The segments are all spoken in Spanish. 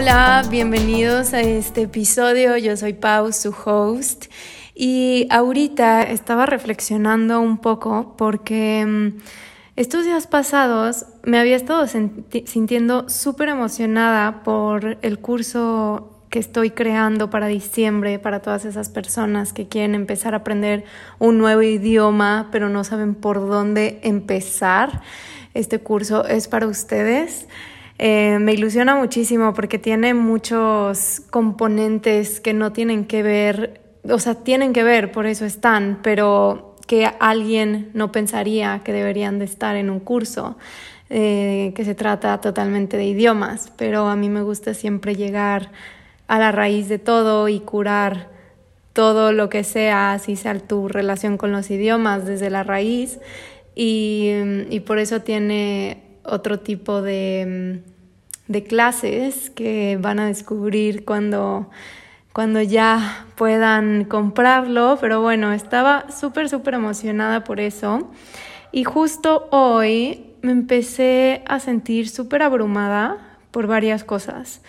Hola, bienvenidos a este episodio. Yo soy Pau, su host. Y ahorita estaba reflexionando un poco porque mm, estos días pasados me había estado sintiendo súper emocionada por el curso que estoy creando para diciembre para todas esas personas que quieren empezar a aprender un nuevo idioma pero no saben por dónde empezar. Este curso es para ustedes. Eh, me ilusiona muchísimo porque tiene muchos componentes que no tienen que ver, o sea, tienen que ver, por eso están, pero que alguien no pensaría que deberían de estar en un curso. Eh, que se trata totalmente de idiomas, pero a mí me gusta siempre llegar a la raíz de todo y curar todo lo que sea, así sea tu relación con los idiomas desde la raíz. Y, y por eso tiene otro tipo de, de, clases que van a descubrir cuando, cuando ya puedan comprarlo. Pero bueno, estaba súper, súper emocionada por eso. Y justo hoy me empecé a sentir súper abrumada por varias cosas.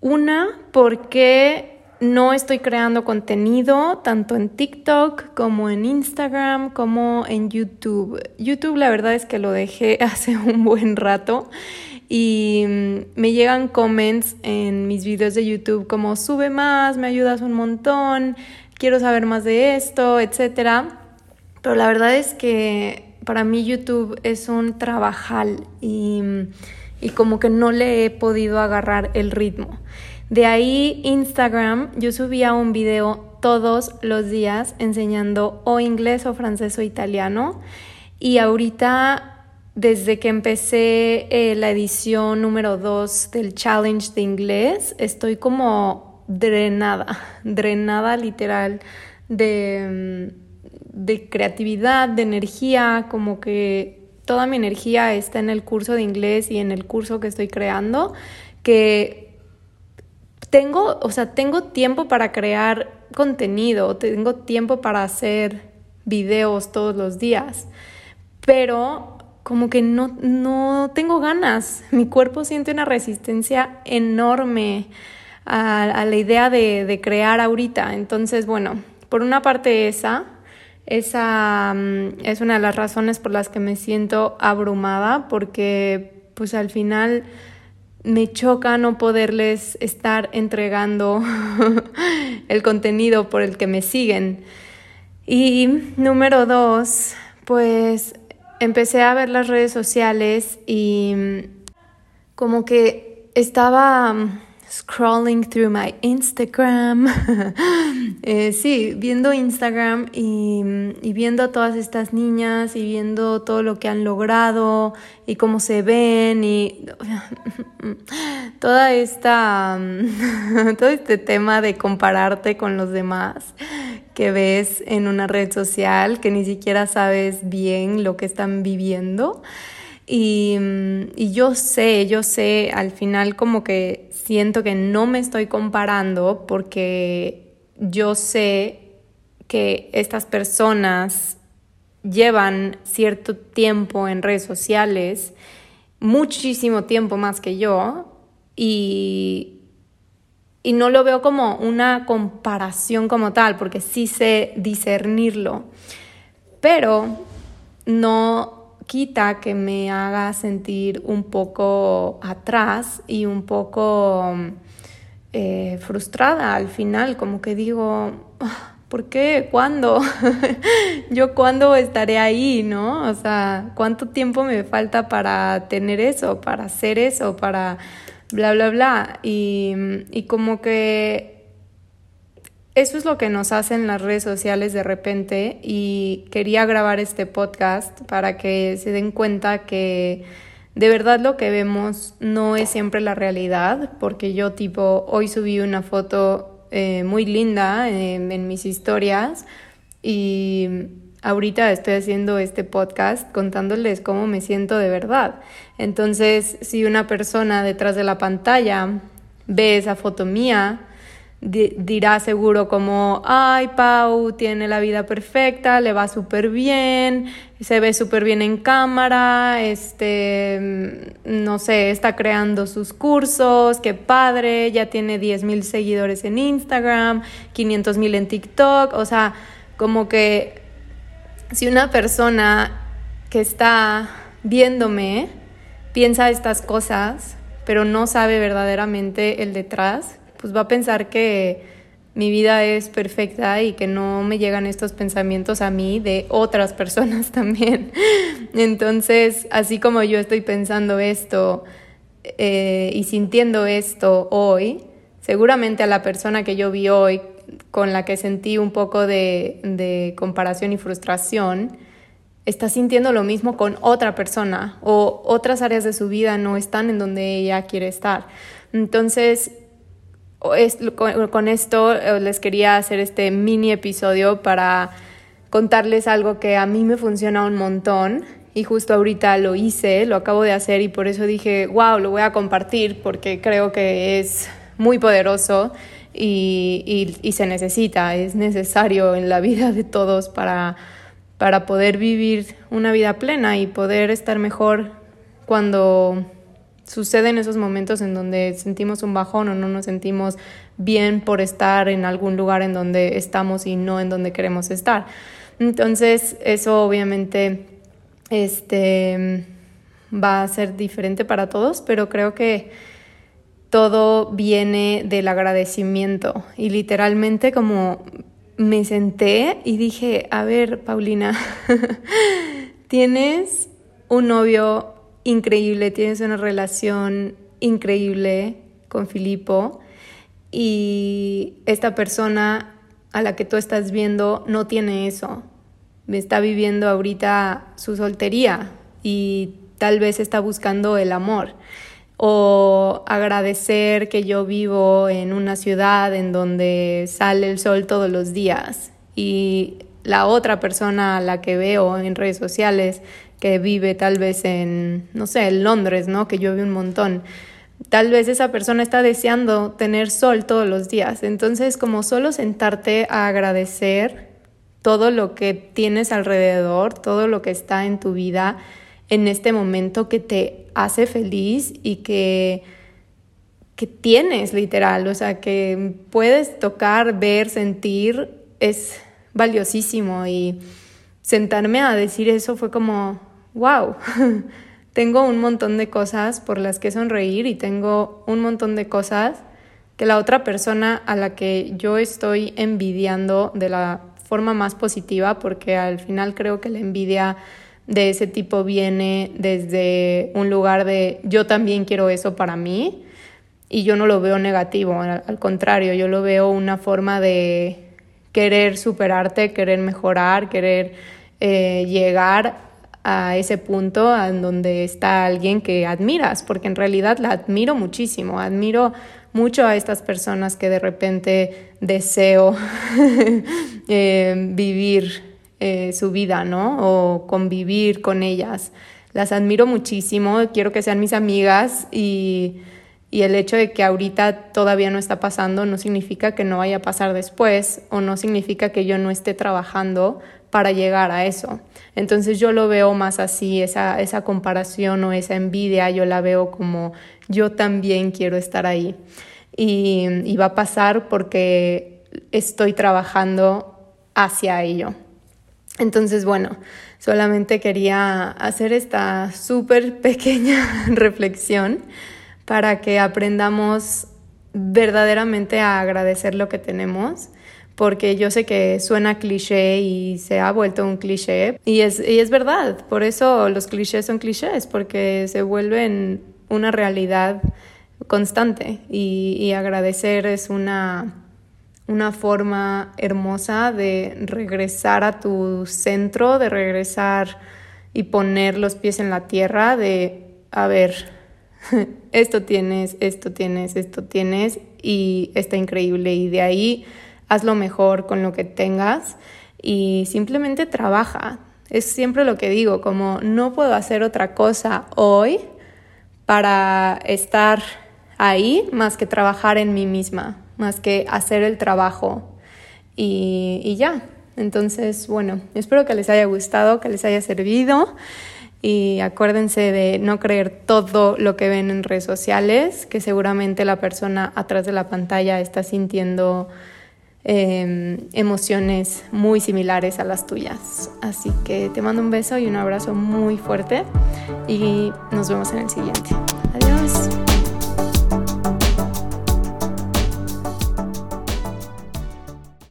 Una, porque no estoy creando contenido tanto en TikTok como en Instagram como en YouTube. YouTube la verdad es que lo dejé hace un buen rato y mm, me llegan comments en mis videos de YouTube como sube más, me ayudas un montón, quiero saber más de esto, etc. Pero la verdad es que para mí YouTube es un trabajal y mm, y como que no le he podido agarrar el ritmo. De ahí Instagram, yo subía un video todos los días enseñando o inglés o francés o italiano. Y ahorita desde que empecé eh, la edición número 2 del challenge de inglés estoy como drenada, drenada literal de, de creatividad, de energía, como que toda mi energía está en el curso de inglés y en el curso que estoy creando, que tengo, o sea, tengo tiempo para crear contenido, tengo tiempo para hacer videos todos los días, pero como que no, no tengo ganas. Mi cuerpo siente una resistencia enorme a, la idea de, crear ahorita. Entonces, bueno, por una parte esa, esa mm, es una de las razones por las que me siento abrumada porque pues al final me choca no poderles estar entregando el contenido por el que me siguen. Y número dos, pues empecé a ver las redes sociales y mm, como que estaba mm, scrolling through my Instagram. eh, sí, viendo Instagram y, y, viendo a todas estas niñas y viendo todo lo que han logrado y cómo se ven y toda esta, todo este tema de compararte con los demás que ves en una red social que ni siquiera sabes bien lo que están viviendo. Y, y yo sé, yo sé, al final como que siento que no me estoy comparando porque yo sé que estas personas llevan cierto tiempo en redes sociales, muchísimo tiempo más que yo, y, y no lo veo como una comparación como tal, porque sí sé discernirlo, pero no quita que me haga sentir un poco atrás y un poco eh, frustrada al final, como que digo, ah, ¿por qué? ¿Cuándo? Yo cuándo estaré ahí, ¿no? O sea, ¿cuánto tiempo me falta para tener eso, para hacer eso, para bla, bla, bla? Y, y como que eso es lo que nos hacen las redes sociales de repente y quería grabar este podcast para que se den cuenta que de verdad lo que vemos no es siempre la realidad, porque yo tipo hoy subí una foto eh, muy linda en, en mis historias y ahorita estoy haciendo este podcast contándoles cómo me siento de verdad. Entonces, si una persona detrás de la pantalla ve esa foto mía, dirá seguro como, ay, Pau tiene la vida perfecta, le va súper bien, se ve súper bien en cámara, este, no sé, está creando sus cursos, qué padre, ya tiene 10 mil seguidores en Instagram, 500 mil en TikTok, o sea, como que si una persona que está viéndome piensa estas cosas, pero no sabe verdaderamente el detrás, pues va a pensar que mi vida es perfecta y que no me llegan estos pensamientos a mí de otras personas también. Entonces, así como yo estoy pensando esto eh, y sintiendo esto hoy, seguramente a la persona que yo vi hoy, con la que sentí un poco de, de comparación y frustración, está sintiendo lo mismo con otra persona o otras áreas de su vida no están en donde ella quiere estar. Entonces, con esto eh, les quería hacer este mini episodio para contarles algo que a mí me funciona un montón y justo ahorita lo hice, lo acabo de hacer y por eso dije, wow, lo voy a compartir porque creo que es muy poderoso y, y, se necesita, es necesario en la vida de todos para, para poder vivir una vida plena y poder estar mejor cuando suceden esos momentos en donde sentimos un bajón o no nos sentimos bien por estar en algún lugar en donde estamos y no en donde queremos estar. Entonces, eso obviamente este, va a ser diferente para todos, pero creo que todo viene del agradecimiento y literalmente como me senté y dije, a ver, Paulina, tienes un novio increíble, tienes una relación increíble con Filipo y esta persona a la que tú estás viendo no tiene eso. Está viviendo ahorita su soltería y tal vez está buscando el amor o agradecer que yo vivo en una ciudad en donde sale el sol todos los días y la otra persona a la que veo en redes sociales que vive tal vez en, no sé, en Londres, ¿no? Que llueve un montón. Tal vez esa persona está deseando tener sol todos los días. Entonces, como solo sentarte a agradecer todo lo que tienes alrededor, todo lo que está en tu vida en este momento que te hace feliz y que, que tienes literal, o sea, que puedes tocar, ver, sentir, es valiosísimo y sentarme a decir eso fue como, wow, tengo un montón de cosas por las que sonreír y tengo un montón de cosas que la otra persona a la que yo estoy envidiando de la forma más positiva, porque al final creo que la envidia de ese tipo viene desde un lugar de yo también quiero eso para mí y yo no lo veo negativo, al, contrario, yo lo veo una forma de querer superarte, querer mejorar, querer eh, llegar a ese punto en donde está alguien que admiras, porque en realidad la admiro muchísimo, admiro mucho a estas personas que de repente deseo eh, vivir eh, su vida, ¿no? O convivir con ellas. Las admiro muchísimo, quiero que sean mis amigas y, y el hecho de que ahorita todavía no está pasando no significa que no vaya a pasar después o no significa que yo no esté trabajando para llegar a eso. Entonces yo lo veo más así, esa, esa comparación o esa envidia, yo la veo como yo también quiero estar ahí. Y, y va a pasar porque estoy trabajando hacia ello. Entonces, bueno, solamente quería hacer esta súper pequeña reflexión para que aprendamos verdaderamente a agradecer lo que tenemos porque yo sé que suena cliché y se ha vuelto un cliché. Y es, y es verdad, por eso los clichés son clichés, porque se vuelven una realidad constante. Y, agradecer es una, una forma hermosa de regresar a tu centro, de regresar y poner los pies en la tierra, de, a ver, esto tienes, esto tienes, esto tienes y está increíble. Y de ahí haz lo mejor con lo que tengas y simplemente trabaja. Es siempre lo que digo, como no puedo hacer otra cosa hoy para estar ahí más que trabajar en mí misma. más que hacer el trabajo y, ya. Entonces, bueno, espero que les haya gustado, que les haya servido. Y acuérdense de no creer todo lo que ven en redes sociales, que seguramente la persona atrás de la pantalla está sintiendo em, emociones muy similares a las tuyas. Así que te mando un beso y un abrazo muy fuerte y nos vemos en el siguiente. Adiós.